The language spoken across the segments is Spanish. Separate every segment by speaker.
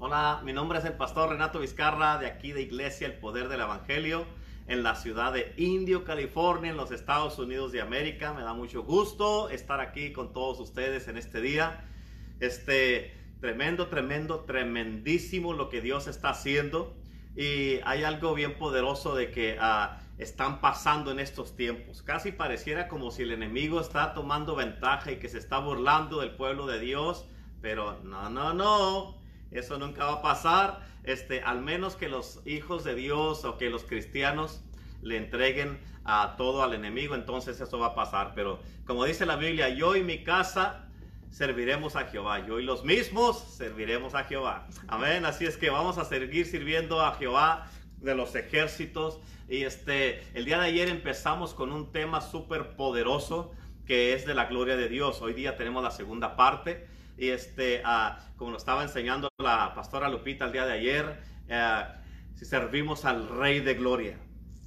Speaker 1: Hola, mi nombre es el pastor Renato Vizcarra de aquí de Iglesia El Poder del Evangelio en la ciudad de Indio, California, en los Estados Unidos de América. Me da mucho gusto estar aquí con todos ustedes en este día. Este tremendo, tremendo, tremendísimo lo que Dios está haciendo. Y hay algo bien poderoso de que ah, están pasando en estos tiempos. Casi pareciera como si el enemigo está tomando ventaja y que se está burlando del pueblo de Dios. Pero no, no, no. Eso nunca va a pasar. Este, al menos que los hijos de Dios o que los cristianos le entreguen a todo al enemigo, entonces eso va a pasar. Pero como dice la Biblia, yo y mi casa serviremos a Jehová. Yo y los mismos serviremos a Jehová. Amén. Así es que vamos a seguir sirviendo a Jehová de los ejércitos. Y este, el día de ayer empezamos con un tema súper poderoso que es de la gloria de Dios. Hoy día tenemos la segunda parte. Y este, uh, como nos estaba enseñando la pastora Lupita el día de ayer, uh, si servimos al Rey de Gloria.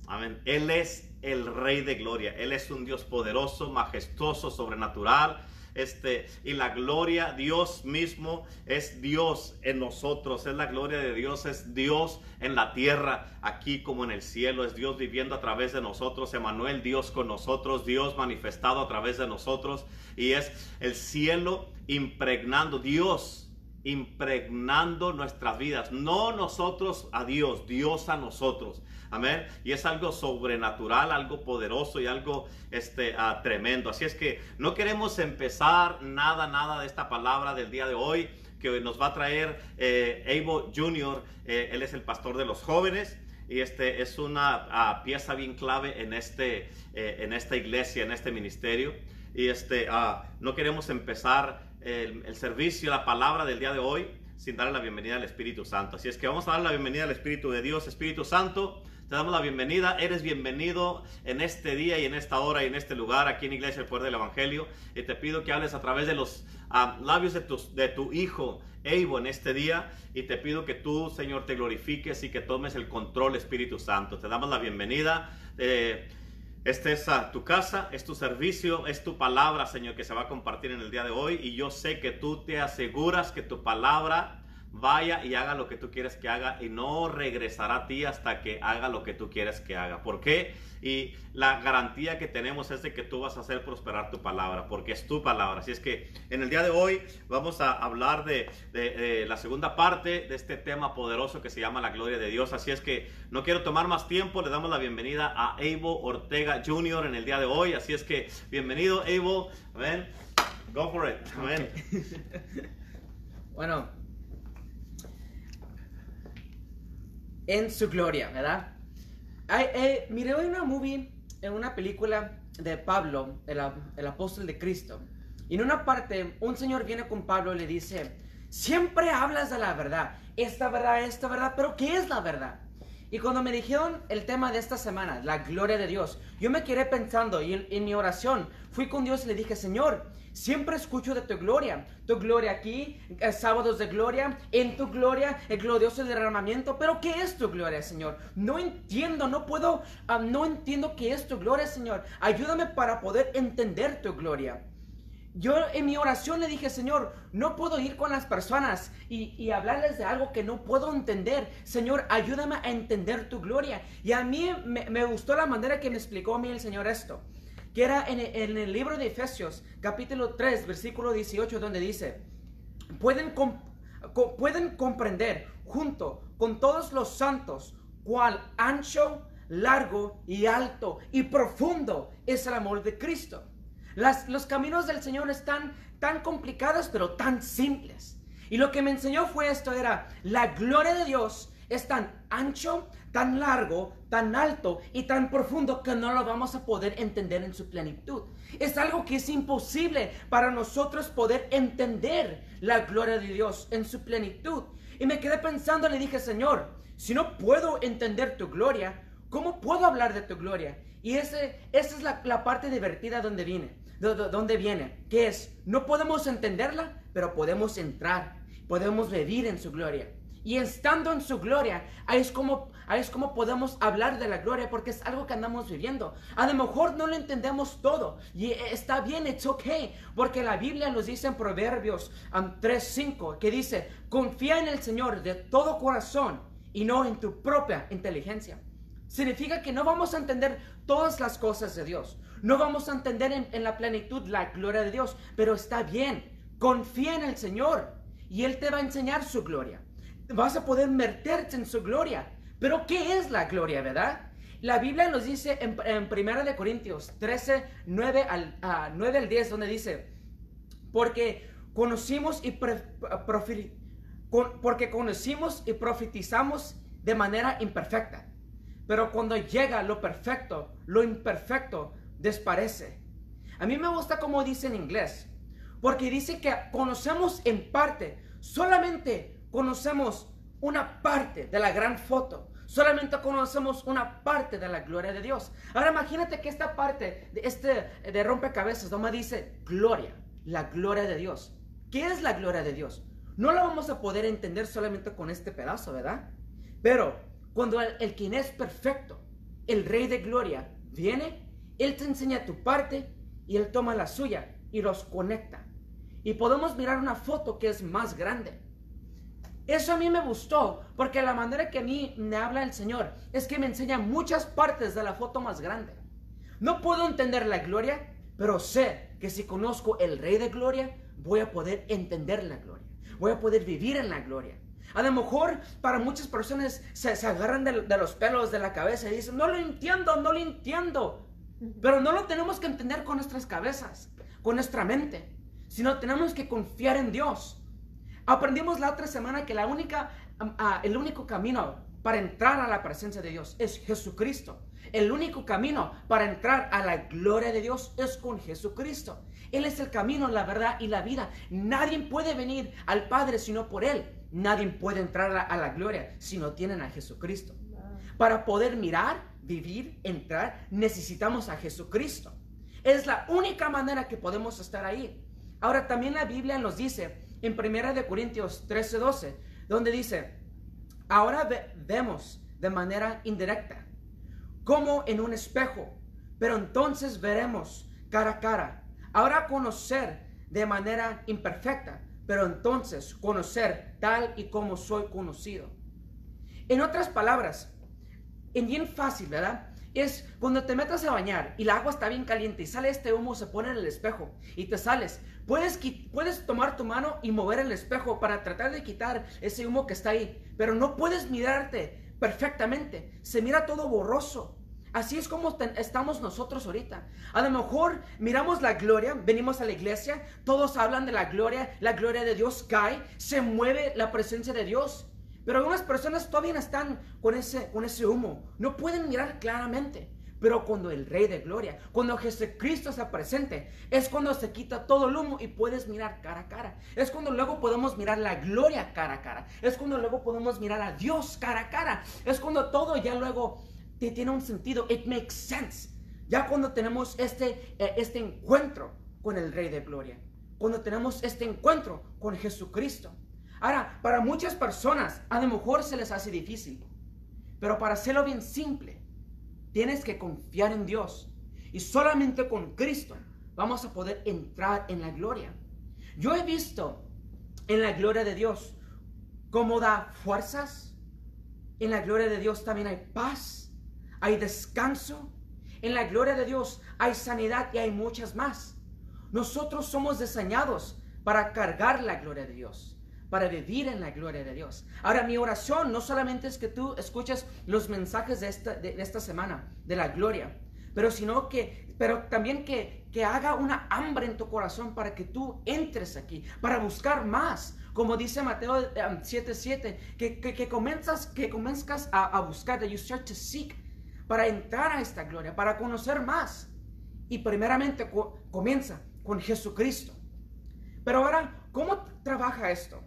Speaker 1: Amén. Él es el Rey de Gloria. Él es un Dios poderoso, majestuoso, sobrenatural este, y la gloria, Dios mismo es Dios en nosotros, es la gloria de Dios, es Dios en la tierra, aquí como en el cielo, es Dios viviendo a través de nosotros, Emanuel, Dios con nosotros, Dios manifestado a través de nosotros, y es el cielo impregnando, Dios impregnando nuestras vidas, no nosotros a Dios, Dios a nosotros. Amén. Y es algo sobrenatural, algo poderoso y algo este, uh, tremendo. Así es que no queremos empezar nada, nada de esta palabra del día de hoy que nos va a traer eh, Evo Jr. Eh, él es el pastor de los jóvenes y este es una uh, pieza bien clave en, este, eh, en esta iglesia, en este ministerio. Y este, uh, no queremos empezar el, el servicio, la palabra del día de hoy sin darle la bienvenida al Espíritu Santo. Así es que vamos a darle la bienvenida al Espíritu de Dios. Espíritu Santo, te damos la bienvenida. Eres bienvenido en este día y en esta hora y en este lugar, aquí en Iglesia El Poder del Evangelio. Y te pido que hables a través de los um, labios de tu, Hijo, Evo, en este día. Y te pido que tú, Señor, te glorifiques y que tomes el control, Espíritu Santo. Te damos la bienvenida. Eh, esta es a tu casa, es tu servicio, es tu palabra, Señor, que se va a compartir en el día de hoy. Y yo sé que tú te aseguras que tu palabra vaya y haga lo que tú quieres que haga y no regresará a ti hasta que haga lo que tú quieres que haga. ¿Por qué? Y la garantía que tenemos es de que tú vas a hacer prosperar tu palabra, porque es tu palabra. Así es que en el día de hoy vamos a hablar de, la segunda parte de este tema poderoso que se llama la gloria de Dios. Así es que no quiero tomar más tiempo, le damos la bienvenida a Evo Ortega Jr. en el día de hoy. Así es que bienvenido Evo, amén. Go for it, amén.
Speaker 2: Okay. bueno, en su gloria, ¿verdad? Ay, eh, miré hoy una movie, en una película de Pablo, el, el, apóstol de Cristo. Y en una parte, un señor viene con Pablo y le dice, siempre hablas de la verdad, esta verdad, esta verdad, pero ¿qué es la verdad? Y cuando me dijeron el tema de esta semana, la gloria de Dios, yo me quedé pensando y en, en mi oración fui con Dios y le dije, Señor, Siempre escucho de tu gloria. Tu gloria aquí, eh, sábados de gloria, en tu gloria, el glorioso derramamiento. Pero ¿qué es tu gloria, Señor? No entiendo, no puedo, uh, no entiendo qué es tu gloria, Señor. Ayúdame para poder entender tu gloria. Yo en mi oración le dije, Señor, no puedo ir con las personas y, y, hablarles de algo que no puedo entender. Señor, ayúdame a entender tu gloria. Y a mí me, me gustó la manera que me explicó a mí el Señor esto que era en, el libro de Efesios, capítulo 3, versículo 18, donde dice, pueden, pueden comprender junto con todos los santos cuál ancho, largo y alto y profundo es el amor de Cristo. Las, los caminos del Señor están tan complicados pero tan simples. Y lo que me enseñó fue esto, era la gloria de Dios es tan ancho, tan largo, tan alto y tan profundo que no lo vamos a poder entender en su plenitud. Es algo que es imposible para nosotros poder entender la gloria de Dios en su plenitud. Y me quedé pensando, le dije, Señor, si no puedo entender tu gloria, ¿cómo puedo hablar de tu gloria? Y ese, esa es la, la parte divertida donde viene, donde viene, que es, no podemos entenderla, pero podemos entrar, podemos vivir en su gloria. Y estando en su gloria, ahí es, como, ahí es como podemos hablar de la gloria porque es algo que andamos viviendo. A lo mejor no lo entendemos todo y está bien, it's okay, porque la Biblia nos dice en Proverbios 3.5 que dice, confía en el Señor de todo corazón y no en tu propia inteligencia. Significa que no vamos a entender todas las cosas de Dios. No vamos a entender en, en, la plenitud la gloria de Dios, pero está bien. Confía en el Señor y Él te va a enseñar su gloria. Vas a poder meterte en su gloria. Pero ¿qué es la gloria, verdad? La Biblia nos dice en, en 1 Corintios 13, 9 al, 9 al 10, donde dice, porque conocimos y porque conocimos y profetizamos de manera imperfecta. Pero cuando llega lo perfecto, lo imperfecto desparece. A mí me gusta como dice en inglés, porque dice que conocemos en parte, solamente conocemos una parte de la gran foto. Solamente conocemos una parte de la gloria de Dios. Ahora imagínate que esta parte de este de rompecabezas donde dice gloria, la gloria de Dios. ¿Qué es la gloria de Dios? No la vamos a poder entender solamente con este pedazo, ¿verdad? Pero cuando el, el quien es perfecto, el rey de gloria, viene, él te enseña tu parte y él toma la suya y los conecta. Y podemos mirar una foto que es más grande. Eso a mí me gustó, porque la manera que a mí me habla el Señor es que me enseña muchas partes de la foto más grande. No puedo entender la gloria, pero sé que si conozco el Rey de Gloria, voy a poder entender la gloria. Voy a poder vivir en la gloria. A lo mejor para muchas personas se, agarran de, de, los pelos de la cabeza y dicen, no lo entiendo, no lo entiendo. Pero no lo tenemos que entender con nuestras cabezas, con nuestra mente, sino tenemos que confiar en Dios. Aprendimos la otra semana que la única, uh, el único camino para entrar a la presencia de Dios es Jesucristo. El único camino para entrar a la gloria de Dios es con Jesucristo. Él es el camino, la verdad y la vida. Nadie puede venir al Padre sino por Él. Nadie puede entrar a la gloria si no tienen a Jesucristo. Para poder mirar, vivir, entrar, necesitamos a Jesucristo. Es la única manera que podemos estar ahí. Ahora también la Biblia nos dice en Primera de Corintios 13:12, donde dice, ahora vemos de manera indirecta, como en un espejo, pero entonces veremos cara a cara. Ahora conocer de manera imperfecta, pero entonces conocer tal y como soy conocido. En otras palabras, en bien fácil, ¿verdad? Es cuando te metas a bañar y el agua está bien caliente y sale este humo, se pone en el espejo y te sales. Puedes, puedes tomar tu mano y mover el espejo para tratar de quitar ese humo que está ahí, pero no puedes mirarte perfectamente. Se mira todo borroso. Así es como estamos nosotros ahorita. A lo mejor miramos la gloria, venimos a la iglesia, todos hablan de la gloria, la gloria de Dios cae, se mueve la presencia de Dios. Pero algunas personas todavía están con ese, con ese humo. No pueden mirar claramente. Pero cuando el Rey de Gloria, cuando Jesucristo está presente, es cuando se quita todo el humo y puedes mirar cara a cara. Es cuando luego podemos mirar la gloria cara a cara. Es cuando luego podemos mirar a Dios cara a cara. Es cuando todo ya luego tiene un sentido. It makes sense. Ya cuando tenemos este, eh, este encuentro con el Rey de Gloria. Cuando tenemos este encuentro con Jesucristo. Ahora, para muchas personas a lo mejor se les hace difícil, pero para hacerlo bien simple, tienes que confiar en Dios. Y solamente con Cristo vamos a poder entrar en la gloria. Yo he visto en la gloria de Dios cómo da fuerzas. En la gloria de Dios también hay paz, hay descanso. En la gloria de Dios hay sanidad y hay muchas más. Nosotros somos diseñados para cargar la gloria de Dios para vivir en la gloria de Dios. Ahora, mi oración no solamente es que tú escuches los mensajes de esta, de, esta semana, de la gloria, pero sino que, pero también que, que haga una hambre en tu corazón para que tú entres aquí, para buscar más. Como dice Mateo 7:7, um, que, que, que, comienzas, que comienzas a, a buscar, that you start seek, para entrar a esta gloria, para conocer más. Y primeramente comienza con Jesucristo. Pero ahora, ¿cómo trabaja esto?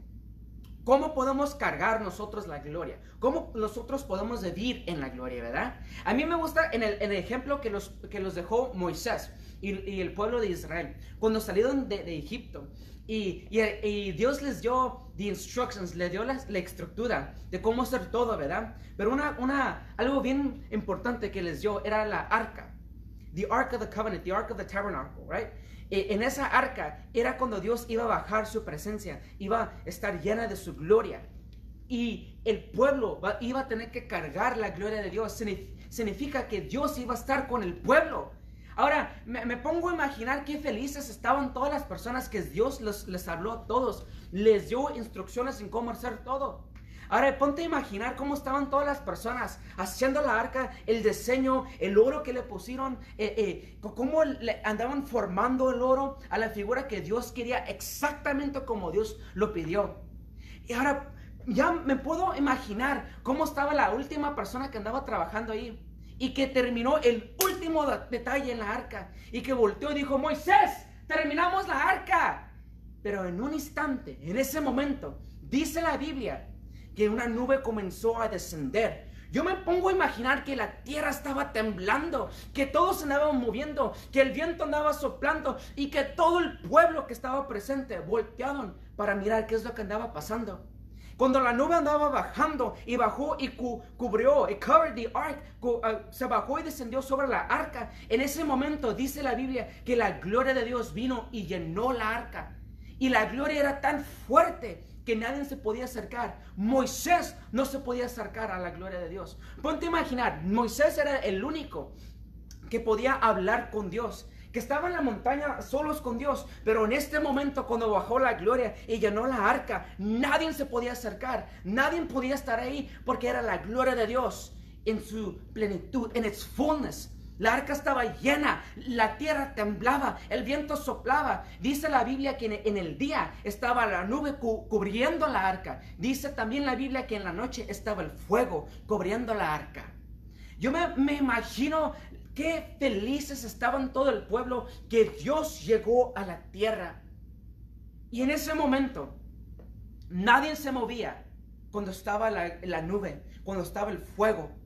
Speaker 2: ¿Cómo podemos cargar nosotros la gloria? ¿Cómo nosotros podemos vivir en la gloria, verdad? A mí me gusta en el, ejemplo que los, que los dejó Moisés. y, el pueblo de Israel, cuando salieron de, Egipto. Y, y, Dios les dio the instructions, le dio la, la, estructura de cómo hacer todo, ¿verdad? Pero una, una, algo bien importante que les dio era la arca. The Ark of the Covenant, the Ark of the Tabernacle, right? E, en esa arca era cuando Dios iba a bajar su presencia, iba a estar llena de su gloria. Y el pueblo iba a tener que cargar la gloria de Dios. Significa que Dios iba a estar con el pueblo. Ahora, me, pongo a imaginar qué felices estaban todas las personas que Dios les habló a todos. Les dio instrucciones en cómo hacer todo. Ahora ponte a imaginar cómo estaban todas las personas haciendo la arca, el diseño, el oro que le pusieron, eh, eh, cómo le andaban formando el oro a la figura que Dios quería exactamente como Dios lo pidió. Y ahora ya me puedo imaginar cómo estaba la última persona que andaba trabajando ahí y que terminó el último detalle en la arca y que volteó y dijo, Moisés, terminamos la arca. Pero en un instante, en ese momento, dice la Biblia que una nube comenzó a descender. Yo me pongo a imaginar que la tierra estaba temblando, que todos se andaban moviendo, que el viento andaba soplando y que todo el pueblo que estaba presente voltearon para mirar qué es lo que andaba pasando. Cuando la nube andaba bajando y bajó y cubrió, y covered the ark, uh, se bajó y descendió sobre la arca. En ese momento dice la Biblia que la gloria de Dios vino y llenó la arca. Y la gloria era tan fuerte que nadie se podía acercar. Moisés no se podía acercar a la gloria de Dios. Ponte a imaginar, Moisés era el único que podía hablar con Dios que estaba en la montaña solos con Dios, pero en este momento cuando bajó la gloria y llenó la arca, nadie se podía acercar, nadie podía estar ahí porque era la gloria de Dios en su plenitud, en its fullness. La arca estaba llena, la tierra temblaba, el viento soplaba. Dice la Biblia que en el día estaba la nube cubriendo la arca. Dice también la Biblia que en la noche estaba el fuego cubriendo la arca. Yo me, me imagino qué felices estaban todo el pueblo que Dios llegó a la tierra. Y en ese momento, nadie se movía cuando estaba la, la nube, cuando estaba el fuego.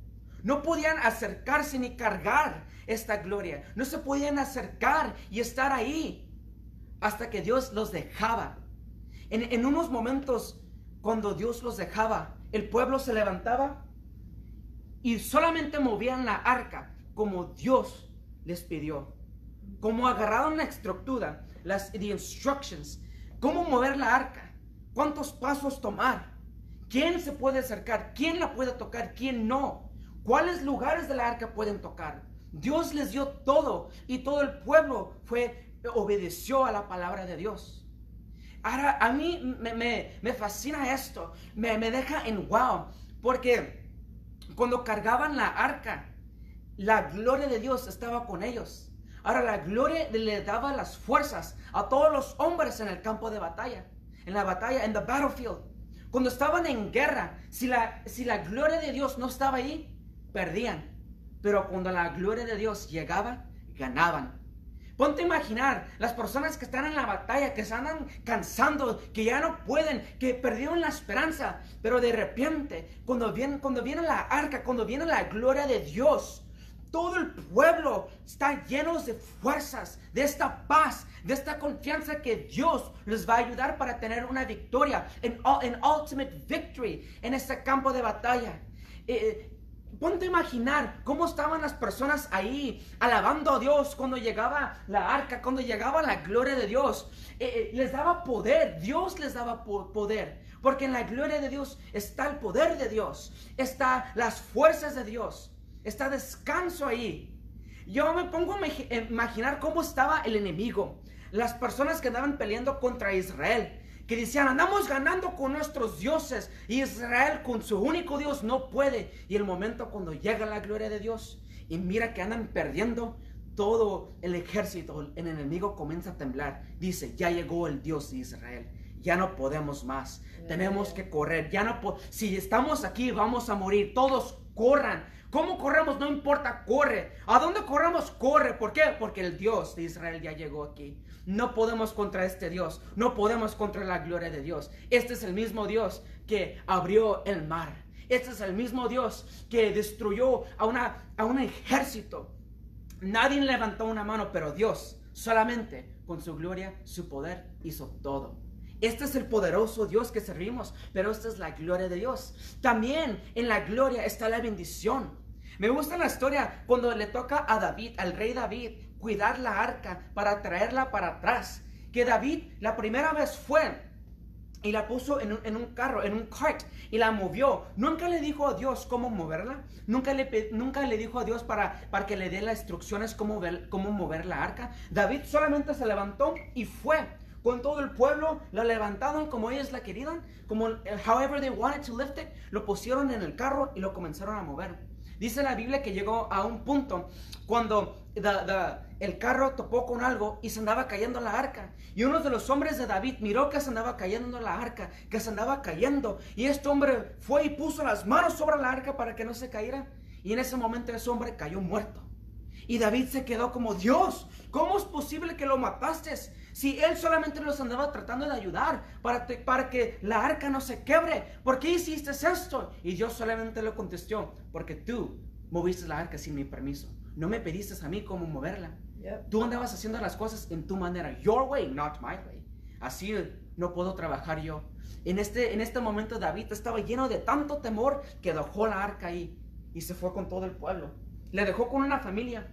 Speaker 2: No podían acercarse ni cargar esta gloria. No se podían acercar y estar ahí hasta que Dios los dejaba. En, unos momentos, cuando Dios los dejaba, el pueblo se levantaba y solamente movían la arca como Dios les pidió. Como agarraron la estructura, las the instructions, cómo mover la arca, cuántos pasos tomar, quién se puede acercar, quién la puede tocar, quién no. ¿Cuáles lugares de la arca pueden tocar? Dios les dio todo y todo el pueblo fue, obedeció a la palabra de Dios. Ahora, a mí me, fascina esto, me, me deja en wow, porque cuando cargaban la arca, la gloria de Dios estaba con ellos. Ahora la gloria le daba las fuerzas a todos los hombres en el campo de batalla, en la batalla, en the battlefield. Cuando estaban en guerra, si la, si la gloria de Dios no estaba ahí, perdían. Pero cuando la gloria de Dios llegaba, ganaban. Ponte a imaginar las personas que están en la batalla, que se andan cansando, que ya no pueden, que perdieron la esperanza. Pero de repente, cuando viene, cuando viene la arca, cuando viene la gloria de Dios, todo el pueblo está lleno de fuerzas, de esta paz, de esta confianza que Dios les va a ayudar para tener una victoria, en ultimate victory en este campo de batalla. Eh, eh, Ponte a imaginar cómo estaban las personas ahí alabando a Dios cuando llegaba la arca, cuando llegaba la gloria de Dios. Eh, eh, les daba poder, Dios les daba poder. Porque en la gloria de Dios está el poder de Dios, está las fuerzas de Dios, está descanso ahí. Yo me pongo a imaginar cómo estaba el enemigo, las personas que andaban peleando contra Israel que decían, andamos ganando con nuestros dioses. Israel con su único Dios no puede. Y el momento cuando llega la gloria de Dios y mira que andan perdiendo, todo el ejército, el enemigo comienza a temblar. Dice, ya llegó el Dios de Israel. Ya no podemos más. Tenemos que correr. Ya no si estamos aquí vamos a morir. Todos corran. ¿Cómo corremos? No importa, corre. ¿A dónde corremos? Corre. ¿Por qué? Porque el Dios de Israel ya llegó aquí. No podemos contra este Dios. No podemos contra la gloria de Dios. Este es el mismo Dios que abrió el mar. Este es el mismo Dios que destruyó a, una, a un ejército Nadie levantó una mano, pero Dios solamente con su gloria, su poder hizo todo. Este es el poderoso Dios que servimos, pero esta es la gloria de Dios. También en la gloria está la bendición. Me gusta la historia cuando le toca a David, al rey David, cuidar la arca para traerla para atrás. Que David la primera vez fue y la puso en un, carro, en un cart, y la movió. Nunca le dijo a Dios cómo moverla. Nunca le, nunca le dijo a Dios para, para que le dé las instrucciones cómo, cómo mover la arca. David solamente se levantó y fue. Con todo el pueblo la levantaron como ellos la querían, como however they wanted to lift it, lo pusieron en el carro y lo comenzaron a mover. Dice la Biblia que llegó a un punto cuando el carro topó con algo y se andaba cayendo la arca. Y uno de los hombres de David miró que se andaba cayendo la arca, que se andaba cayendo. Y este hombre fue y puso las manos sobre la arca para que no se cayera. Y en ese momento ese hombre cayó muerto. Y David se quedó como, Dios, ¿cómo es posible que lo mataste? Si él solamente los andaba tratando de ayudar para, para que la arca no se quebre, ¿por qué hiciste esto? Y Dios solamente le contestó, porque tú moviste la arca sin mi permiso. No me pediste a mí cómo moverla. Tú andabas haciendo las cosas en tu manera. Your way, not my way. Así no puedo trabajar yo. En este, en este momento David estaba lleno de tanto temor que dejó la arca ahí y se fue con todo el pueblo. Le dejó con una familia.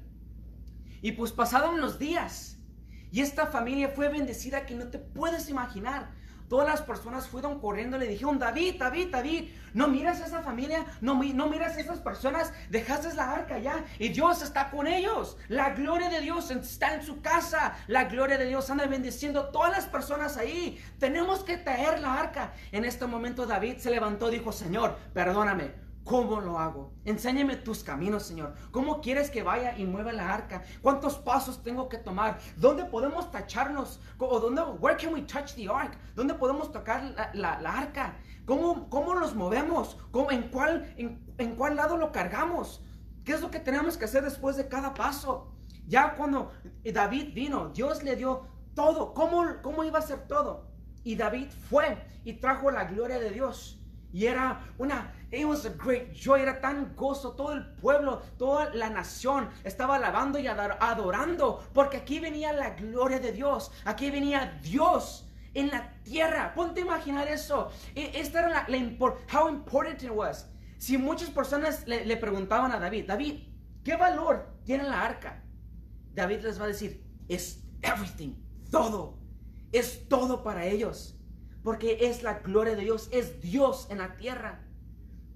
Speaker 2: Y pues pasaron los días. Y esta familia fue bendecida que no te puedes imaginar. Todas las personas fueron corriendo le dijeron, David, David, David, no miras a esa familia, no, no miras a esas personas, dejaste la arca ya y Dios está con ellos. La gloria de Dios está en su casa, la gloria de Dios anda bendiciendo a todas las personas ahí. Tenemos que traer la arca. En este momento David se levantó y dijo, Señor, perdóname, ¿Cómo lo hago? Enséñame tus caminos, Señor. ¿Cómo quieres que vaya y mueva la arca? ¿Cuántos pasos tengo que tomar? ¿Dónde podemos tacharnos? ¿O dónde, where can we touch the ark? ¿Dónde podemos tocar la, arca? ¿Cómo, ¿Cómo los movemos? ¿Cómo, en, cuál, en, cuál lado lo cargamos? ¿Qué es lo que tenemos que hacer después de cada paso? Ya cuando David vino, Dios le dio todo. ¿Cómo, cómo iba a ser todo? Y David fue y trajo la gloria de Dios. Y era una, it was a great joy, era tan gozo, todo el pueblo, toda la nación estaba alabando y adorando, porque aquí venía la gloria de Dios, aquí venía Dios en la tierra. Ponte a imaginar eso. E, esta era la, how important it was. Si muchas personas le, le preguntaban a David, David, ¿qué valor tiene la arca? David les va a decir, es everything, todo, es todo para ellos porque es la gloria de Dios, es Dios en la tierra.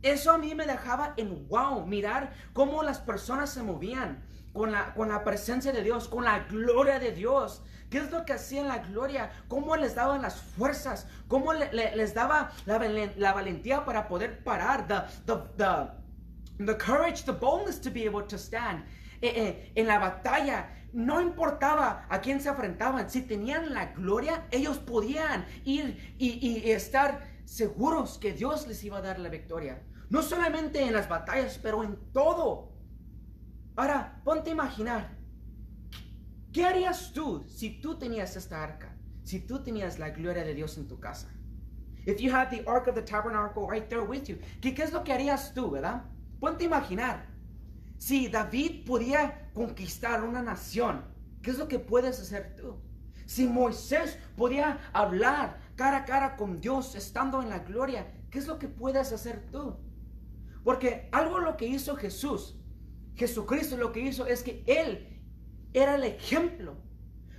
Speaker 2: Eso a mí me dejaba en wow, mirar cómo las personas se movían con la, con la presencia de Dios, con la gloria de Dios. ¿Qué es lo que hacían la gloria? ¿Cómo les daban las fuerzas? ¿Cómo les daba la, valentía para poder parar? The, the, the, courage, the boldness to be able to stand. Eh, eh, en la batalla no importaba a quién se enfrentaban, si tenían la gloria, ellos podían ir y, estar seguros que Dios les iba a dar la victoria. No solamente en las batallas, pero en todo. Ahora, ponte a imaginar, ¿qué harías tú si tú tenías esta arca? Si tú tenías la gloria de Dios en tu casa. If you had the ark of the tabernacle right there with you, ¿qué, qué es lo que harías tú, verdad? Ponte a imaginar. Si David podía conquistar una nación, ¿qué es lo que puedes hacer tú? Si Moisés podía hablar cara a cara con Dios estando en la gloria, ¿qué es lo que puedes hacer tú? Porque algo lo que hizo Jesús, Jesucristo lo que hizo es que Él era el ejemplo.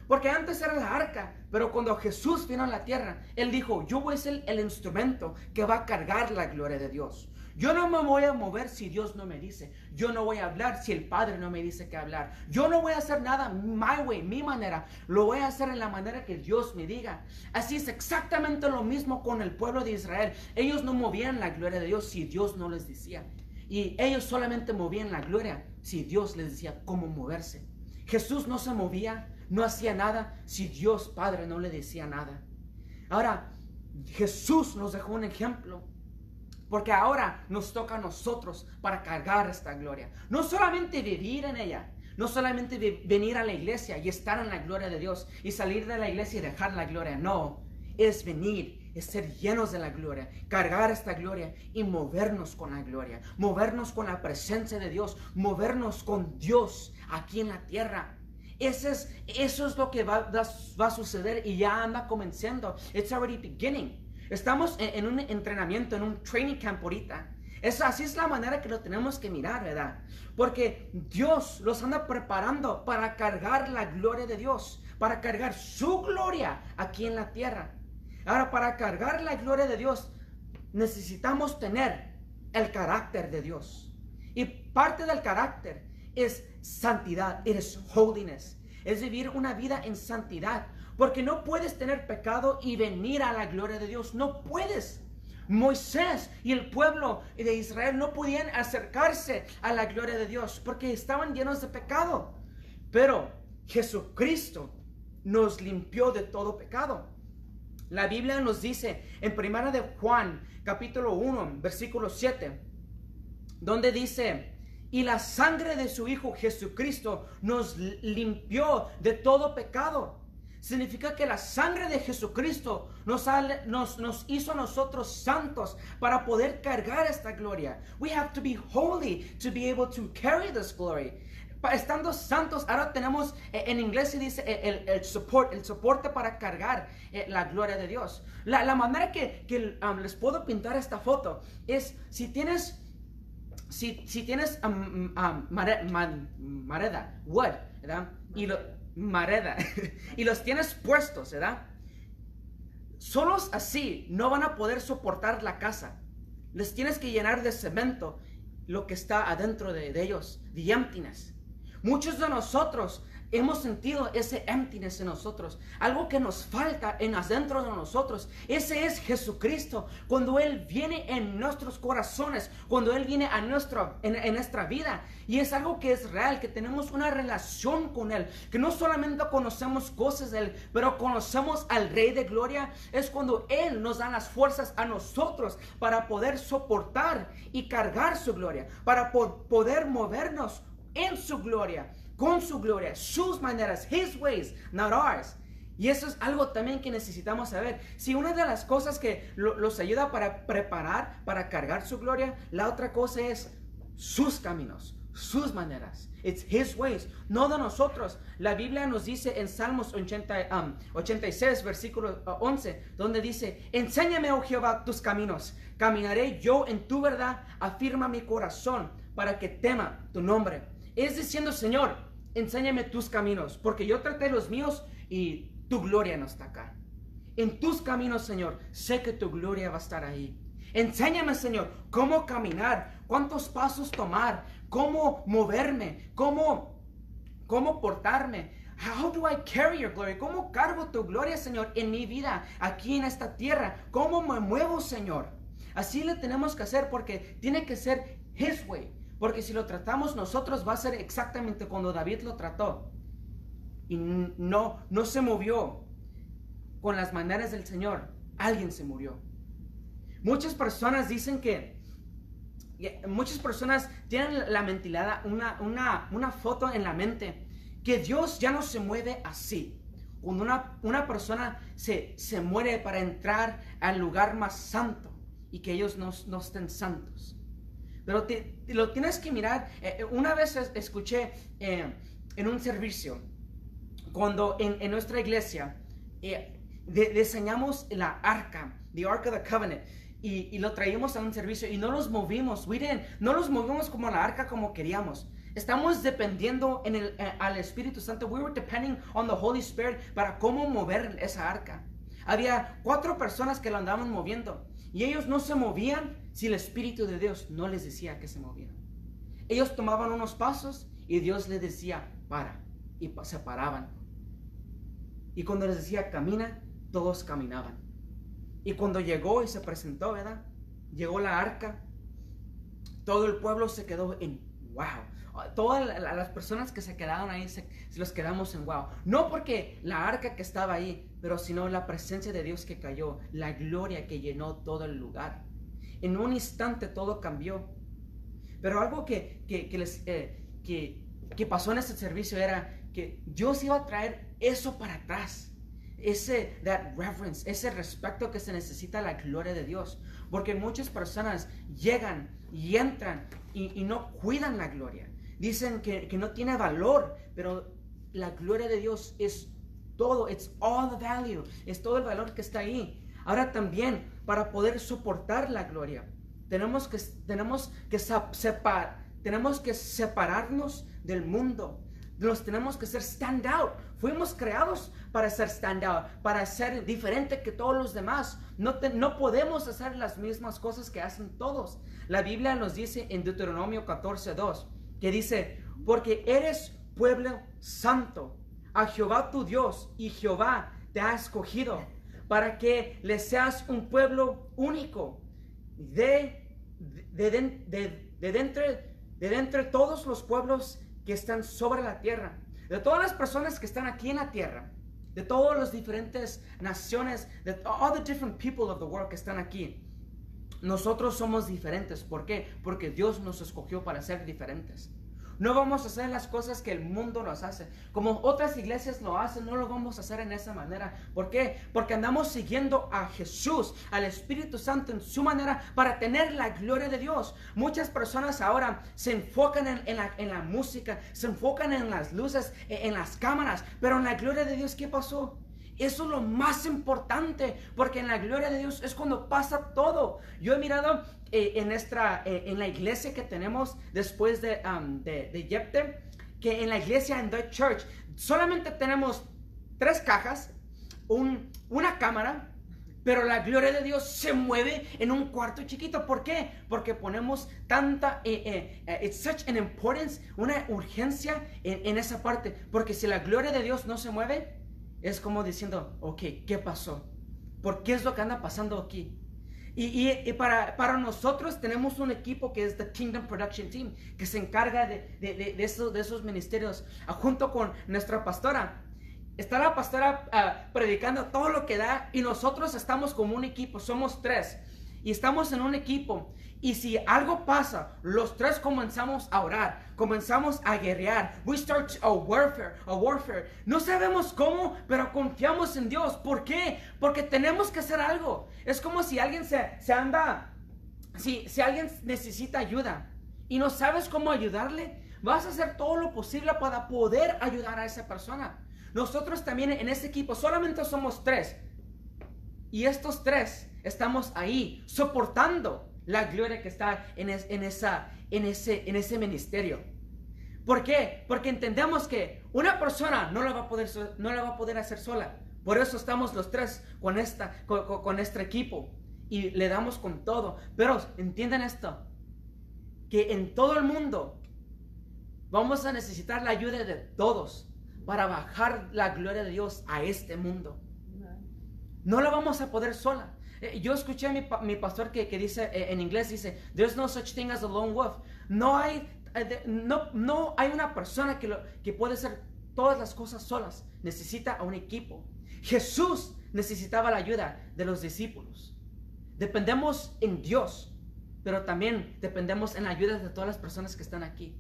Speaker 2: Porque antes era la arca, pero cuando Jesús vino a la tierra, Él dijo, yo voy a ser el instrumento que va a cargar la gloria de Dios. Yo no me voy a mover si Dios no me dice. Yo no voy a hablar si el Padre no me dice que hablar. Yo no voy a hacer nada my way, mi manera. Lo voy a hacer en la manera que Dios me diga. Así es exactamente lo mismo con el pueblo de Israel. Ellos no movían la gloria de Dios si Dios no les decía. Y ellos solamente movían la gloria si Dios les decía cómo moverse. Jesús no se movía, no hacía nada si Dios Padre no le decía nada. Ahora, Jesús nos dejó un ejemplo porque ahora nos toca a nosotros para cargar esta gloria. No solamente vivir en ella, no solamente venir a la iglesia y estar en la gloria de Dios y salir de la iglesia y dejar la gloria. No, es venir es ser llenos de la gloria, cargar esta gloria y movernos con la gloria, movernos con la presencia de Dios, movernos con Dios aquí en la tierra. Ese es, eso es lo que va, va, a suceder y ya anda comenzando. It's already beginning. Estamos en, un entrenamiento, en un training camp ahorita. Es, así es la manera que lo tenemos que mirar, ¿verdad? Porque Dios los anda preparando para cargar la gloria de Dios, para cargar su gloria aquí en la tierra. Ahora, para cargar la gloria de Dios, necesitamos tener el carácter de Dios. Y parte del carácter es santidad, es holiness, es vivir una vida en santidad. Porque no puedes tener pecado y venir a la gloria de Dios. No puedes. Moisés y el pueblo de Israel no podían acercarse a la gloria de Dios porque estaban llenos de pecado. Pero Jesucristo nos limpió de todo pecado. La Biblia nos dice en Primera de Juan, capítulo 1, versículo 7, donde dice, y la sangre de su Hijo Jesucristo nos limpió de todo pecado significa que la sangre de Jesucristo nos, nos, nos, hizo a nosotros santos para poder cargar esta gloria. We have to be holy to be able to carry this glory. Estando santos, ahora tenemos, eh, en inglés se dice eh, el, el, support, el soporte para cargar eh, la gloria de Dios. La, la manera que, que um, les puedo pintar esta foto es si tienes, si, si tienes um, um, mareda, wood, ¿verdad? Y lo, mareda y los tienes puestos, ¿verdad? Solos así no van a poder soportar la casa. Les tienes que llenar de cemento lo que está adentro de, de ellos, the emptiness. Muchos de nosotros hemos sentido ese emptiness en nosotros, algo que nos falta en adentro de nosotros. Ese es Jesucristo. Cuando Él viene en nuestros corazones, cuando Él viene a nuestro, en, nuestra vida. Y es algo que es real, que tenemos una relación con Él, que no solamente conocemos cosas de Él, pero conocemos al Rey de Gloria. Es cuando Él nos da las fuerzas a nosotros para poder soportar y cargar su gloria, para poder movernos en su gloria con su gloria, sus maneras, his ways, not ours. Y eso es algo también que necesitamos saber. Si una de las cosas que los ayuda para preparar, para cargar su gloria, la otra cosa es sus caminos, sus maneras. It's his ways, no de nosotros. La Biblia nos dice en Salmos 80, 86, um, versículo 11, uh, donde dice, enséñame, oh Jehová, tus caminos. Caminaré yo en tu verdad, afirma mi corazón para que tema tu nombre. Es diciendo, Señor, enséñame tus caminos, porque yo traté los míos y tu gloria no está acá. En tus caminos, Señor, sé que tu gloria va a estar ahí. Enséñame, Señor, cómo caminar, cuántos pasos tomar, cómo moverme, cómo, cómo portarme. How do I carry your glory? ¿Cómo cargo tu gloria, Señor, en mi vida, aquí en esta tierra? ¿Cómo me muevo, Señor? Así le tenemos que hacer porque tiene que ser His way. Porque si lo tratamos nosotros va a ser exactamente cuando David lo trató. Y no, no se movió con las maneras del Señor. Alguien se murió. Muchas personas dicen que, muchas personas tienen la mentilada, una, una, una foto en la mente, que Dios ya no se mueve así. Cuando una, una persona se, se muere para entrar al lugar más santo y que ellos no, no estén santos. Pero lo tienes que mirar. Eh, eh, una vez escuché eh, en un servicio, cuando en, nuestra iglesia diseñamos la arca, the Ark of the Covenant, y, lo traíamos a un servicio y no los movimos, we no los movimos como la arca como queríamos. Estamos dependiendo en el, al Espíritu Santo. We were depending on the Holy Spirit para cómo mover esa arca. Había cuatro personas que lo andaban moviendo y ellos no se movían si el Espíritu de Dios no les decía que se movieran. Ellos tomaban unos pasos y Dios les decía, para, y se paraban. Y cuando les decía, camina, todos caminaban. Y cuando llegó y se presentó, ¿verdad? Llegó la arca, todo el pueblo se quedó en wow. Todas las personas que se quedaron ahí, se, los quedamos en wow. No porque la arca que estaba ahí, pero sino la presencia de Dios que cayó, la gloria que llenó todo el lugar. En un instante todo cambió. Pero algo que, que, les, eh, que, que pasó en este servicio era que Dios iba a traer eso para atrás. ese that reverence, ese respeto que se necesita a la gloria de Dios. Porque muchas personas llegan y entran y, no cuidan la gloria. Dicen que, que no tiene valor, pero la gloria de Dios es todo, it's all the value, es todo el valor que está ahí. Ahora también, para poder soportar la gloria, tenemos que, tenemos que, separ, tenemos que separarnos del mundo. Nos tenemos que ser stand out. Fuimos creados para ser stand out, para ser diferente que todos los demás. No, no podemos hacer las mismas cosas que hacen todos. La Biblia nos dice en Deuteronomio 14:2 que dice, porque eres pueblo santo a Jehová tu Dios y Jehová te ha escogido para que le seas un pueblo único de, de, de, de, de todos los pueblos que están sobre la tierra, de todas las personas que están aquí en la tierra, de todas las diferentes naciones, de all the different people of the world que están aquí. Nosotros somos diferentes. ¿Por qué? Porque Dios nos escogió para ser diferentes. No vamos a hacer las cosas que el mundo nos hace. Como otras iglesias lo hacen, no lo vamos a hacer en esa manera. ¿Por qué? Porque andamos siguiendo a Jesús, al Espíritu Santo en su manera para tener la gloria de Dios. Muchas personas ahora se enfocan en, la, en la, música, se enfocan en las luces, en las cámaras, pero en la gloria de Dios, ¿qué pasó? Eso es lo más importante, porque en la gloria de Dios es cuando pasa todo. Yo he mirado eh, en, nuestra, eh, en la iglesia que tenemos después de, um, de, de Yepte, que en la iglesia en The Church solamente tenemos tres cajas, un, una cámara, pero la gloria de Dios se mueve en un cuarto chiquito. ¿Por qué? Porque ponemos tanta, eh, it's such an importance, una urgencia en, en, esa parte. Porque si la gloria de Dios no se mueve, es como diciendo, ok, ¿qué pasó? ¿Por qué es lo que anda pasando aquí? Y, para, nosotros tenemos un equipo que es The Kingdom Production Team, que se encarga de, esos, ministerios, ah, junto con nuestra pastora. Está la pastora uh, predicando todo lo que da y nosotros estamos como un equipo, somos tres y estamos en un equipo y si algo pasa, los tres comenzamos a orar, comenzamos a guerrear. We start a warfare, a warfare. No sabemos cómo, pero confiamos en Dios. ¿Por qué? Porque tenemos que hacer algo. Es como si alguien se, se anda, si, si alguien necesita ayuda y no sabes cómo ayudarle, vas a hacer todo lo posible para poder ayudar a esa persona. Nosotros también en ese equipo solamente somos tres. Y estos tres estamos ahí soportando la gloria que está en, esa, en, ese, en ese ministerio. ¿Por qué? Porque entendemos que una persona no la va a poder, no la va a poder hacer sola. Por eso estamos los tres con, esta, con, con este equipo y le damos con todo. Pero entiendan esto, que en todo el mundo vamos a necesitar la ayuda de todos para bajar la gloria de Dios a este mundo. No la vamos a poder sola. Eh, yo escuché a mi, pastor que, que, dice eh, en inglés, dice, there's no such thing as a lone wolf. No hay, eh, no, no hay una persona que, lo, que puede hacer todas las cosas solas. Necesita a un equipo. Jesús necesitaba la ayuda de los discípulos. Dependemos en Dios, pero también dependemos en la ayuda de todas las personas que están aquí.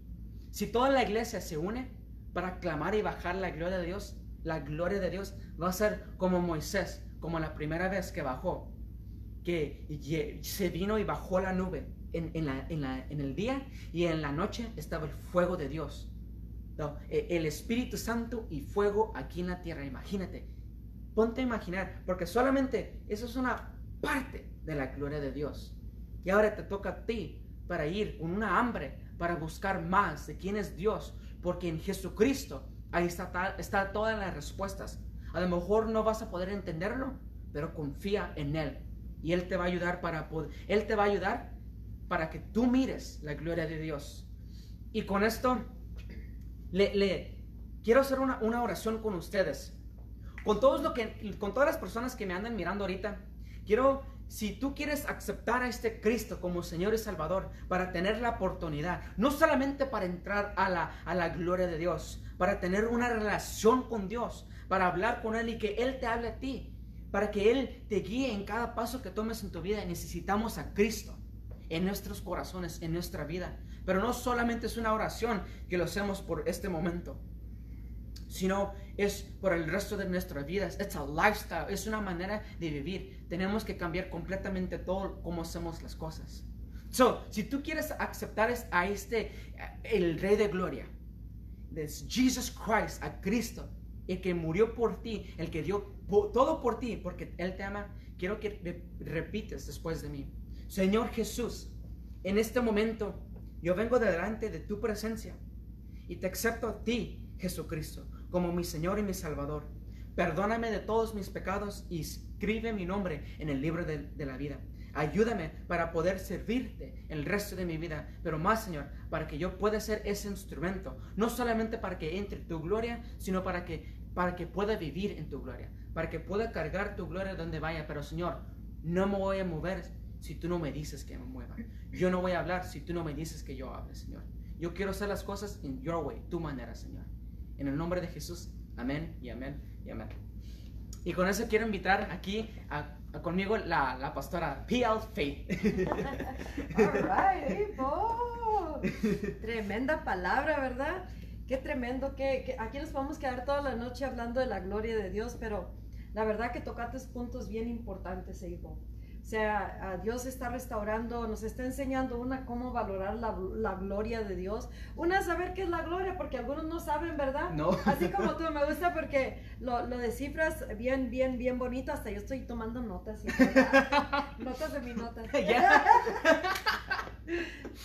Speaker 2: Si toda la iglesia se une para clamar y bajar la gloria de Dios, la gloria de Dios va a ser como Moisés, como la primera vez que bajó que se vino y bajó la nube en, en, el día y en la noche estaba el fuego de Dios. E, el Espíritu Santo y fuego aquí en la tierra. Imagínate, ponte a imaginar, porque solamente eso es una parte de la gloria de Dios. Y ahora te toca a ti para ir con una hambre, para buscar más de quién es Dios, porque en Jesucristo ahí está, está todas las respuestas. A lo mejor no vas a poder entenderlo, pero confía en Él y Él te va a ayudar para Él te va a ayudar para que tú mires la gloria de Dios. Y con esto, le quiero hacer una, una, oración con ustedes. Con, todos lo que, con todas las personas que me andan mirando ahorita, quiero, si tú quieres aceptar a este Cristo como Señor y Salvador, para tener la oportunidad, no solamente para entrar a la, a la gloria de Dios, para tener una relación con Dios, para hablar con Él y que Él te hable a ti, para que Él te guíe en cada paso que tomes en tu vida. Necesitamos a Cristo en nuestros corazones, en nuestra vida. Pero no solamente es una oración que lo hacemos por este momento. sino es por el resto de nuestras vidas. Es a lifestyle, es una manera de vivir. Tenemos que cambiar completamente todo cómo hacemos las cosas. So, si tú quieres aceptar a este, el Rey de Gloria, es Jesus Christ, a Cristo, el que murió por ti, el que dio todo por ti, porque Él te ama, quiero que repites después de mí. Señor Jesús, en este momento yo vengo delante de tu presencia y te acepto a ti, Jesucristo, como mi Señor y mi Salvador. Perdóname de todos mis pecados y escribe mi nombre en el libro de, la vida. Ayúdame para poder servirte el resto de mi vida, pero más, Señor, para que yo pueda ser ese instrumento, no solamente para que entre tu gloria, sino para que, para que pueda vivir en tu gloria, para que pueda cargar tu gloria donde vaya. Pero, Señor, no me voy a mover si tú no me dices que me mueva. Yo no voy a hablar si tú no me dices que yo hable, Señor. Yo quiero hacer las cosas en your way, tu manera, Señor. En el nombre de Jesús, amén y amén y amén. Y con eso quiero invitar aquí conmigo la, la, pastora P.L. Faith.
Speaker 3: All right, Tremenda palabra, ¿verdad? Qué tremendo, que, aquí nos podemos quedar toda la noche hablando de la gloria de Dios, pero la verdad que tocaste puntos bien importantes, Eibo sea, Dios está restaurando, nos está enseñando una cómo valorar la, gloria de Dios. Una saber qué es la gloria, porque algunos no saben, ¿verdad?
Speaker 2: No.
Speaker 3: Así como tú, me gusta porque lo, lo descifras bien, bien, bien bonito. Hasta yo estoy tomando notas. notas de mi nota.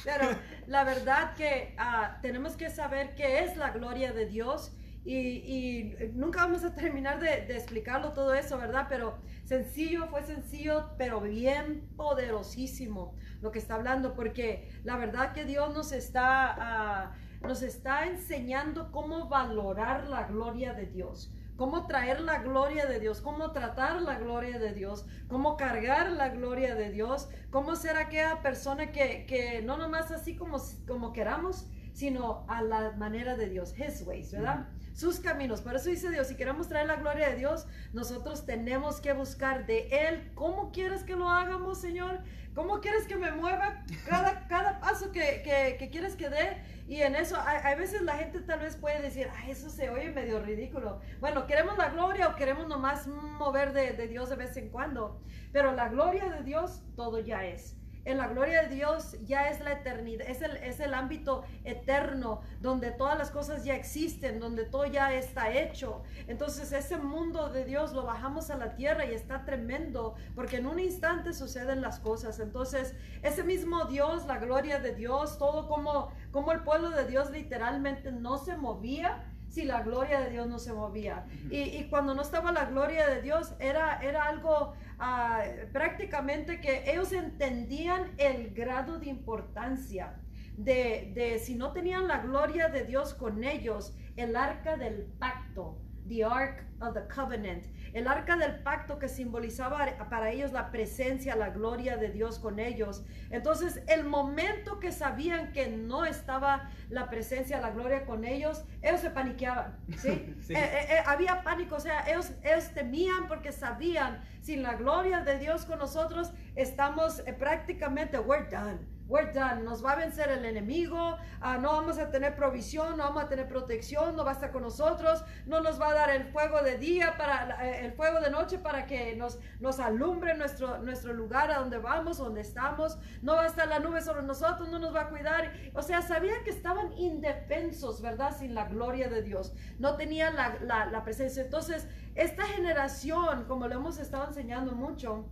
Speaker 3: Pero la verdad que ah, tenemos que saber qué es la gloria de Dios y, nunca vamos a terminar de, explicarlo todo eso, ¿verdad? Pero sencillo, fue sencillo, pero bien poderosísimo lo que está hablando, porque la verdad que Dios nos está, ah, nos está enseñando cómo valorar la gloria de Dios cómo traer la gloria de Dios, cómo tratar la gloria de Dios, cómo cargar la gloria de Dios, cómo ser aquella persona que, que no nomás así como, como queramos, sino a la manera de Dios, His ways, ¿verdad? Sus caminos. Por eso dice Dios, si queremos traer la gloria de Dios, nosotros tenemos que buscar de Él. ¿Cómo quieres que lo hagamos, Señor? ¿Cómo quieres que me mueva cada, cada paso que, que, quieres que dé? Y en eso, a, veces la gente tal vez puede decir, ay, eso se oye medio ridículo. Bueno, queremos la gloria o queremos nomás mover de, de Dios de vez en cuando. Pero la gloria de Dios, todo ya es en la gloria de Dios ya es la eternidad, es el, es el ámbito eterno, donde todas las cosas ya existen, donde todo ya está hecho. Entonces ese mundo de Dios lo bajamos a la tierra y está tremendo, porque en un instante suceden las cosas. Entonces ese mismo Dios, la gloria de Dios, todo como, como el pueblo de Dios literalmente no se movía si la gloria de Dios no se movía. y, y, cuando no estaba la gloria de Dios, era, era algo Ah, prácticamente que ellos entendían el grado de importancia de, de si no tenían la gloria de Dios con ellos, el arca del pacto, the ark of the covenant, el arca del pacto que simbolizaba para ellos la presencia, la gloria de Dios con ellos. Entonces, el momento que sabían que no estaba la presencia, la gloria con ellos, ellos se paniqueaban, ¿sí? Eh, eh, eh, había pánico, o sea, ellos, ellos temían porque sabían, sin la gloria de Dios con nosotros, estamos prácticamente, we're done we're done, nos va a vencer el enemigo, ah, no vamos a tener provisión, no vamos a tener protección, no va a estar con nosotros, no nos va a dar el fuego de día, para eh, el fuego de noche para que nos, nos alumbre nuestro, nuestro lugar a donde vamos, donde estamos, no va a estar la nube sobre nosotros, no nos va a cuidar. O sea, sabían que estaban indefensos, ¿verdad? Sin la gloria de Dios, no tenían la, la, la presencia. Entonces, esta generación, como lo hemos estado enseñando mucho,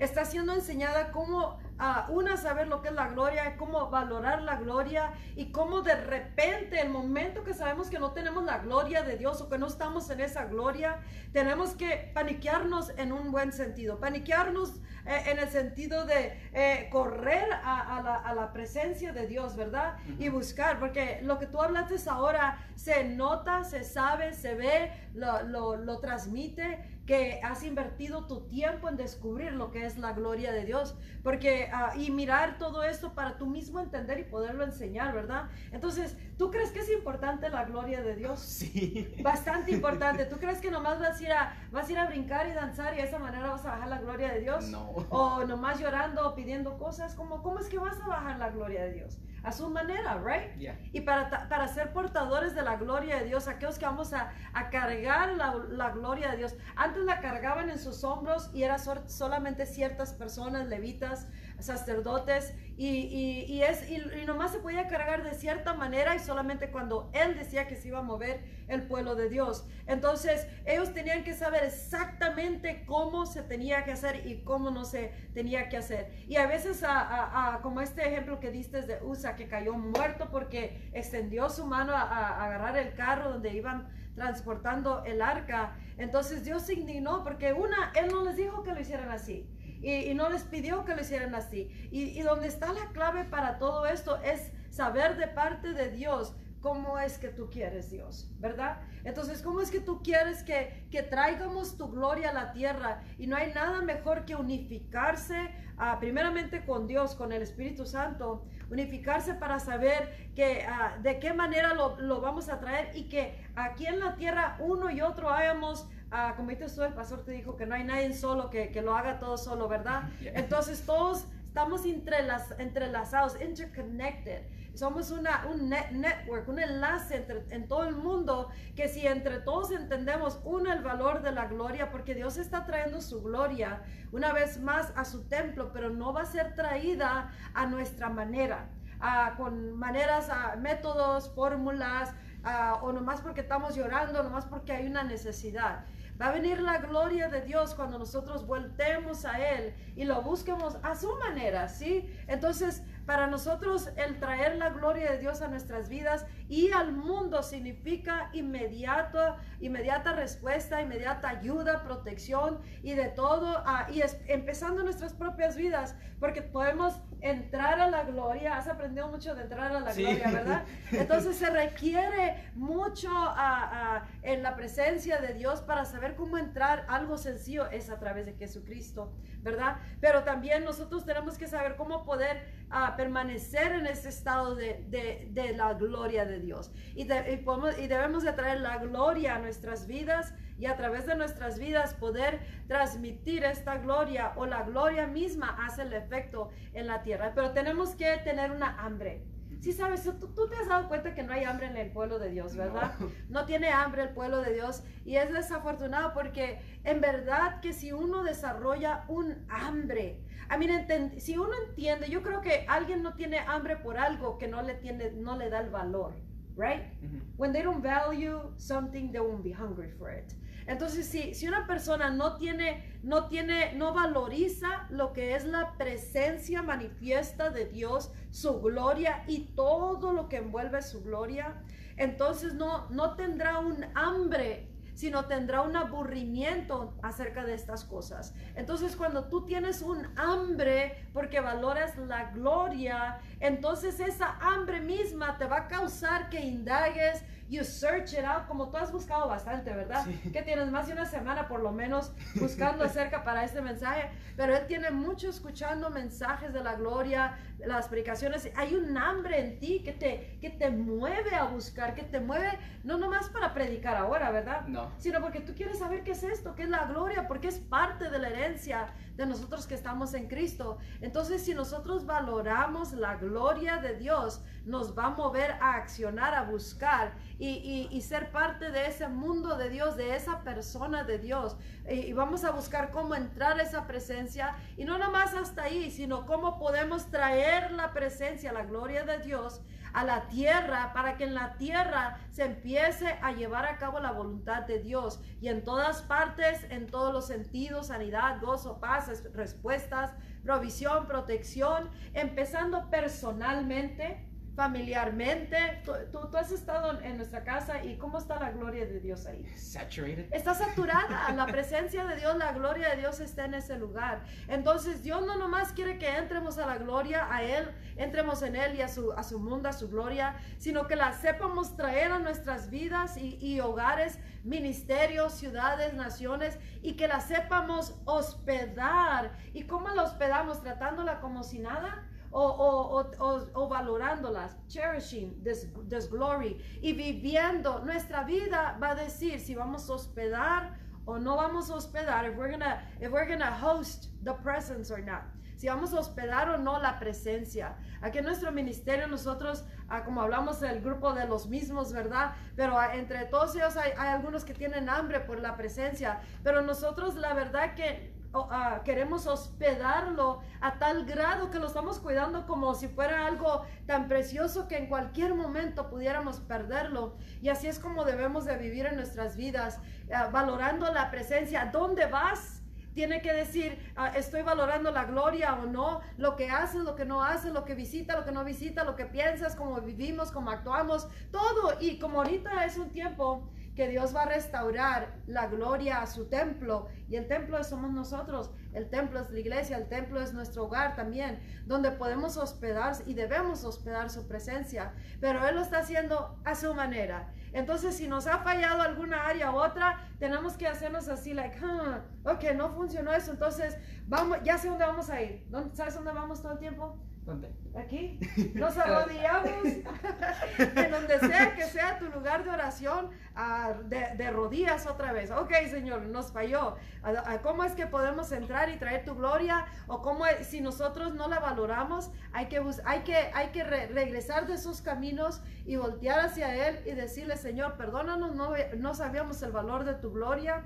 Speaker 3: está siendo enseñada cómo a una saber lo que es la gloria, cómo valorar la gloria y cómo de repente el momento que sabemos que no tenemos la gloria de Dios o que no estamos en esa gloria, tenemos que paniquearnos en un buen sentido, paniquearnos eh, en el sentido de eh, correr a, la, presencia de Dios, ¿verdad? Y buscar, porque lo que tú hablaste ahora se nota, se sabe, se ve, lo, lo, lo transmite que has invertido tu tiempo en descubrir lo que es la gloria de Dios. Porque ah, y mirar todo esto para tú mismo entender y poderlo enseñar, ¿verdad? Entonces, ¿tú crees que es importante la gloria de Dios?
Speaker 2: Sí.
Speaker 3: Bastante importante. ¿Tú crees que nomás vas a ir a, vas a, ir a brincar y danzar y de esa manera vas a bajar la gloria de Dios?
Speaker 2: No.
Speaker 3: O nomás llorando o pidiendo cosas. ¿Cómo, ¿Cómo es que vas a bajar la gloria de Dios? A su manera, right?
Speaker 2: Yeah.
Speaker 3: Y para, para ser portadores de la gloria de Dios, aquellos que vamos a, a cargar la, la, gloria de Dios, antes la cargaban en sus hombros y era solamente ciertas personas, levitas, sacerdotes, y, y, y es, y, y, nomás se podía cargar de cierta manera y solamente cuando Él decía que se iba a mover el pueblo de Dios. Entonces, ellos tenían que saber exactamente cómo se tenía que hacer y cómo no se tenía que hacer. Y a veces, a, a, a como este ejemplo que diste de Usa, que cayó muerto porque extendió su mano a, agarrar el carro donde iban transportando el arca. Entonces Dios se indignó porque una, Él no les dijo que lo hicieran así. Y, no les pidió que lo hicieran así. Y, y donde está la clave para todo esto es saber de parte de Dios cómo es que tú quieres, Dios, ¿verdad? Entonces, ¿cómo es que tú quieres que, que traigamos tu gloria a la tierra? Y no hay nada mejor que unificarse, uh, primeramente con Dios, con el Espíritu Santo, unificarse para saber que, uh, de qué manera lo, lo, vamos a traer y que aquí en la tierra uno y otro hayamos Uh, como dices tú, el pastor te dijo que no hay nadie solo que, que lo haga todo solo, ¿verdad? Entonces todos estamos entrelaz, entrelazados, interconnected. Somos una, un network, un enlace entre, en todo el mundo que si entre todos entendemos, uno, el valor de la gloria, porque Dios está trayendo su gloria una vez más a su templo, pero no va a ser traída a nuestra manera, con maneras, métodos, fórmulas, o nomás porque estamos llorando, nomás porque hay una necesidad. Va a venir la gloria de Dios cuando nosotros voltemos a Él y lo busquemos a su manera, ¿sí? Entonces, para nosotros el traer la gloria de Dios a nuestras vidas y al mundo significa inmediata, inmediata respuesta, inmediata ayuda, protección y de todo, uh, y es, empezando nuestras propias vidas, porque podemos entrar a la gloria, has aprendido mucho de entrar a la sí. gloria, ¿verdad? Entonces se requiere mucho uh, uh, en la presencia de Dios para saber cómo entrar, algo sencillo es a través de Jesucristo, ¿verdad? Pero también nosotros tenemos que saber cómo poder permanecer en ese estado de, de, de la gloria de Dios. Y, de, y, podemos, y, debemos de traer la gloria a nuestras vidas y a través de nuestras vidas poder transmitir esta gloria o la gloria misma hace el efecto en la tierra. Pero tenemos que tener una hambre. Sí, sabes, tú, tú, te has dado cuenta que no hay hambre en el pueblo de Dios, ¿verdad? No. no. tiene hambre el pueblo de Dios y es desafortunado porque en verdad que si uno desarrolla un hambre, I mean, si uno entiende, yo creo que alguien no tiene hambre por algo que no le tiene, no le da el valor, right? Mm -hmm. When they don't value something, they won't be hungry for it. Entonces, si, si una persona no tiene, no tiene, no valoriza lo que es la presencia manifiesta de Dios, su gloria y todo lo que envuelve su gloria, entonces no, no tendrá un hambre sino tendrá un aburrimiento acerca de estas cosas. Entonces, cuando tú tienes un hambre porque valoras la gloria, entonces esa hambre misma te va a causar que indagues, you search it out, como tú has buscado bastante, ¿verdad? Sí. Que tienes más de una semana por lo menos buscando acerca para este mensaje, pero él tiene mucho escuchando mensajes de la gloria, las predicaciones. Hay un hambre en ti que te, que te mueve a buscar, que te mueve, no nomás para predicar ahora, ¿verdad?
Speaker 2: No.
Speaker 3: Sino porque tú quieres saber qué es esto, qué es la gloria, porque es parte de la herencia de nosotros que estamos en Cristo. Entonces, si nosotros valoramos la gloria de Dios, nos va a mover a accionar, a buscar y, ser parte de ese mundo de Dios, de esa persona de Dios. Y, y, vamos a buscar cómo entrar a esa presencia y no nomás hasta ahí, sino cómo podemos traer la presencia, la gloria de Dios a la tierra para que en la tierra se empiece a llevar a cabo la voluntad de Dios. Y en todas partes, en todos los sentidos, sanidad, gozo, paz, respuestas, provisión, protección, empezando personalmente familiarmente. Tú, tú, tú has estado en nuestra casa y cómo está la gloria de Dios ahí.
Speaker 2: Saturated.
Speaker 3: Está saturada, la presencia de Dios, la gloria de Dios está en ese lugar. Entonces Dios no nomás quiere que entremos a la gloria, a Él, entremos en Él y a su, a su mundo, a su gloria, sino que la sepamos traer a nuestras vidas y, y hogares, ministerios, ciudades, naciones, y que la sepamos hospedar. ¿Y cómo la hospedamos? Tratándola como si nada o, o, o, o, valorándolas, cherishing this, this glory y viviendo nuestra vida va a decir si vamos a hospedar o no vamos a hospedar, if we're gonna, if we're gonna host the presence or not. Si vamos a hospedar o no la presencia. Aquí en nuestro ministerio nosotros, ah, como hablamos del grupo de los mismos, ¿verdad? Pero ah, entre todos ellos hay, hay algunos que tienen hambre por la presencia. Pero nosotros la verdad que uh, queremos hospedarlo a tal grado que lo estamos cuidando como si fuera algo tan precioso que en cualquier momento pudiéramos perderlo. Y así es como debemos de vivir en nuestras vidas, uh, valorando la presencia. ¿Dónde vas? Tiene que decir, uh, estoy valorando la gloria o no, lo que haces, lo que no haces, lo que visita, lo que no visita, lo que piensas, cómo vivimos, cómo actuamos, todo. Y como ahorita es un tiempo que Dios va a restaurar la gloria a su templo y el templo somos nosotros, el templo es la iglesia, el templo es nuestro hogar también, donde podemos hospedar y debemos hospedar su presencia, pero Él lo está haciendo a su manera. Entonces, si nos ha fallado alguna área u otra, tenemos que hacernos así, like, ok, no funcionó eso, entonces, vamos, ya sé dónde vamos a ir. ¿Sabes dónde vamos todo el tiempo?
Speaker 2: ¿Dónde?
Speaker 3: Aquí. Nos arrodillamos en donde sea que sea tu lugar de oración, uh, de, de, rodillas otra vez. Ok, Señor, nos falló. Uh, ¿Cómo es que podemos entrar y traer tu gloria? O cómo si nosotros no la valoramos, hay que, hay que, hay que re regresar de esos caminos y voltear hacia Él y decirle, Señor, perdónanos, no, no sabíamos el valor de tu gloria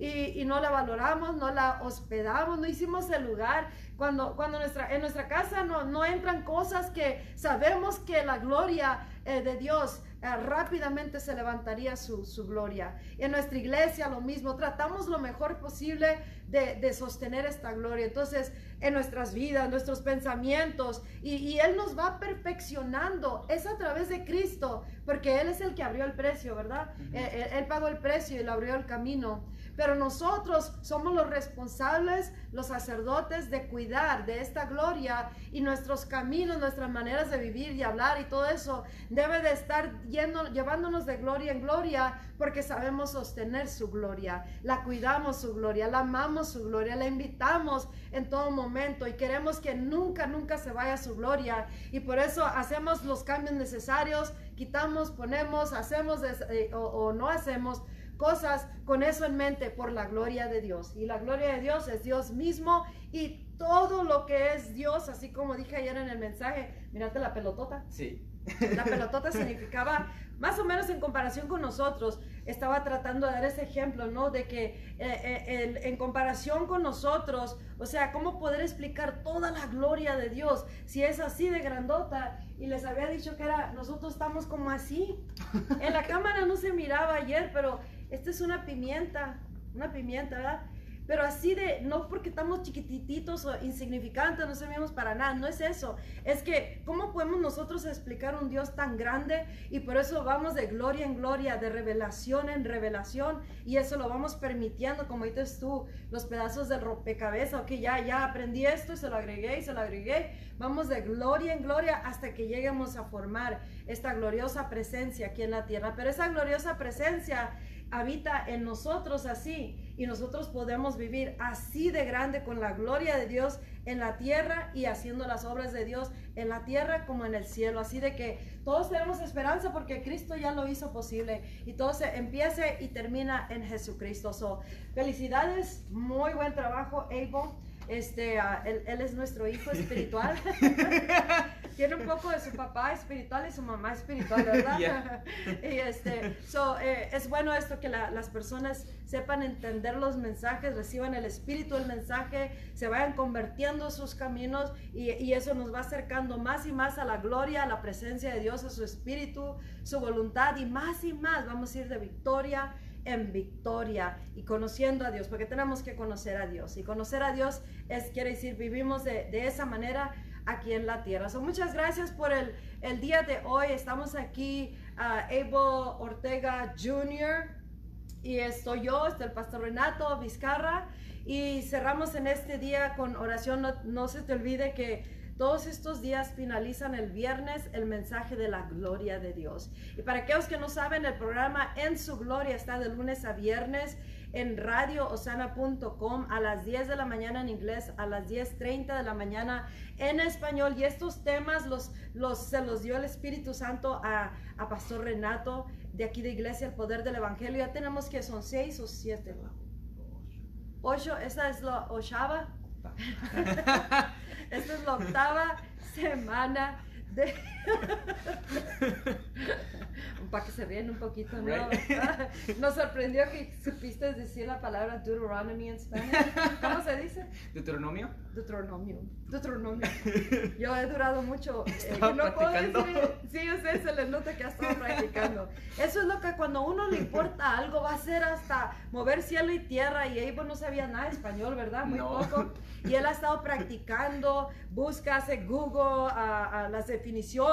Speaker 3: y, y, no la valoramos, no la hospedamos, no hicimos el lugar. Cuando, cuando nuestra, en nuestra casa no, no entran cosas que sabemos que la gloria eh, de Dios eh, rápidamente se levantaría su, su, gloria. En nuestra iglesia lo mismo, tratamos lo mejor posible de, de, sostener esta gloria. Entonces, en nuestras vidas, nuestros pensamientos, y, y, Él nos va perfeccionando. Es a través de Cristo, porque Él es el que abrió el precio, ¿verdad? Uh -huh. él, él, pagó el precio y lo abrió el camino. Pero nosotros somos los responsables, los sacerdotes, de cuidar de esta gloria y nuestros caminos, nuestras maneras de vivir y hablar y todo eso debe de estar llevándonos de gloria en gloria porque sabemos sostener su gloria, la cuidamos su gloria, la amamos su gloria, la invitamos en todo momento y queremos que nunca, nunca se vaya su gloria. Y por eso hacemos los cambios necesarios, quitamos, ponemos, hacemos eh, o no hacemos cosas con eso en mente por la gloria de Dios. Y la gloria de Dios es Dios mismo y todo lo que es Dios, así como dije ayer en el mensaje, mirate la pelotota.
Speaker 2: Sí.
Speaker 3: La pelotota significaba, más o menos en comparación con nosotros, estaba tratando de dar ese ejemplo, ¿no? De que eh, eh, en comparación con nosotros, o sea, ¿cómo poder explicar toda la gloria de Dios si es así de grandota? Y les había dicho que era, nosotros estamos como así. En la cámara no se miraba ayer, pero esta es una pimienta, una pimienta, ¿verdad? Pero así de, no porque estamos chiquititos o insignificantes, no servimos para nada, no es eso. Es que, ¿cómo podemos nosotros explicar un Dios tan grande? Y por eso vamos de gloria en gloria, de revelación en revelación, y eso lo vamos permitiendo, como dices tú, los pedazos del rompecabezas, ok, ya, ya aprendí esto y se lo agregué y se lo agregué. Vamos de gloria en gloria hasta que lleguemos a formar esta gloriosa presencia aquí en la tierra. Pero esa gloriosa presencia habita en nosotros así y nosotros podemos vivir así de grande con la gloria de Dios en la tierra y haciendo las obras de Dios en la tierra como en el cielo. Así de que todos tenemos esperanza porque Cristo ya lo hizo posible y todo se empiece y termina en Jesucristo. So, felicidades, muy buen trabajo, Abel. Este, uh, él, él, es nuestro hijo espiritual. Tiene un poco de su papá espiritual y su mamá espiritual, ¿verdad? Yeah. y este, so, eh, es bueno esto que la, las personas sepan entender los mensajes, reciban el espíritu del mensaje, se vayan convirtiendo sus caminos y, y, eso nos va acercando más y más a la gloria, a la presencia de Dios, a su espíritu, su voluntad y más y más vamos a ir de victoria en victoria y conociendo a Dios, porque tenemos que conocer a Dios. Y conocer a Dios es, quiere decir, vivimos de, de esa manera aquí en la tierra. So, muchas gracias por el, el día de hoy. Estamos aquí, uh, Abel Ortega Jr. Y estoy yo, el pastor Renato Vizcarra. Y cerramos en este día con oración. No, no se te olvide que todos estos días finalizan el viernes el mensaje de la gloria de Dios. Y para aquellos que no saben, el programa En su gloria está de lunes a viernes en radioosana.com a las 10 de la mañana en inglés, a las 10.30 de la mañana en español. Y estos temas los, se los dio el Espíritu Santo a, a Pastor Renato de aquí de Iglesia, el poder del Evangelio. Ya tenemos que son seis o siete. Ocho, esa es la ochava. Esta es la octava semana de... Para que se ríen un poquito, ¿no? Nos sorprendió que supiste decir la palabra Deuteronomy en español. ¿Cómo se dice?
Speaker 2: ¿Deuteronomio?
Speaker 3: Deuteronomio. Deuteronomio. Yo he durado mucho.
Speaker 2: Eh, no puedo decir.
Speaker 3: Sí, usted se le nota que ha estado practicando. Eso es lo que cuando a uno le importa algo va a ser hasta mover cielo y tierra. Y Abel no sabía nada de español, ¿verdad? Muy poco. Y él ha estado practicando, busca, hace Google a, a las definiciones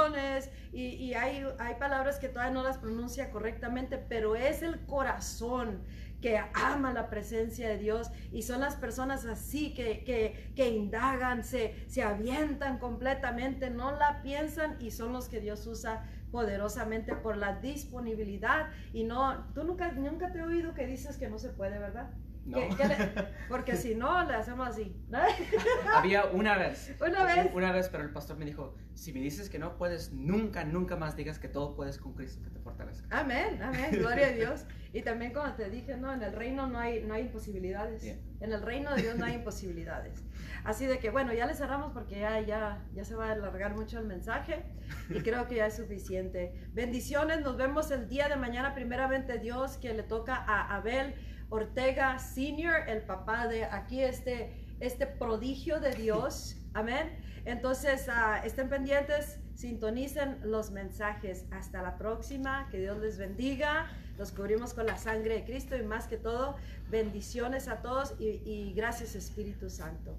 Speaker 3: y, hay, hay palabras que todavía no las pronuncia correctamente, pero es el corazón que ama la presencia de Dios y son las personas así que, que, que, indagan, se, se avientan completamente, no la piensan y son los que Dios usa poderosamente por la disponibilidad y no, tú nunca, nunca te he oído que dices que no se puede, ¿verdad?
Speaker 2: No.
Speaker 3: ¿Qué- qué le- porque si no, le hacemos así.
Speaker 2: Había una vez.
Speaker 3: Una vez.
Speaker 2: Una vez, pero el pastor me dijo, si me dices que no puedes, nunca, nunca más digas que todo puedes con Cristo que te fortalezca.
Speaker 3: Amén, amén, gloria a Dios. Y también como te dije, no, en el reino no hay, no hay imposibilidades.
Speaker 2: Bien.
Speaker 3: En el reino de Dios no hay imposibilidades. Así de que bueno, ya le cerramos porque ya, ya, ya se va a alargar mucho el mensaje y creo que ya es suficiente. Bendiciones, nos vemos el día de mañana, primeramente Dios, que le toca a Abel Ortega Senior, el papá de aquí este, este prodigio de Dios. Amén. Entonces, ah, estén pendientes, sintonicen los mensajes. Hasta la próxima, que Dios les bendiga. Los cubrimos con la sangre de Cristo y más que todo, bendiciones a todos y, y gracias Espíritu Santo.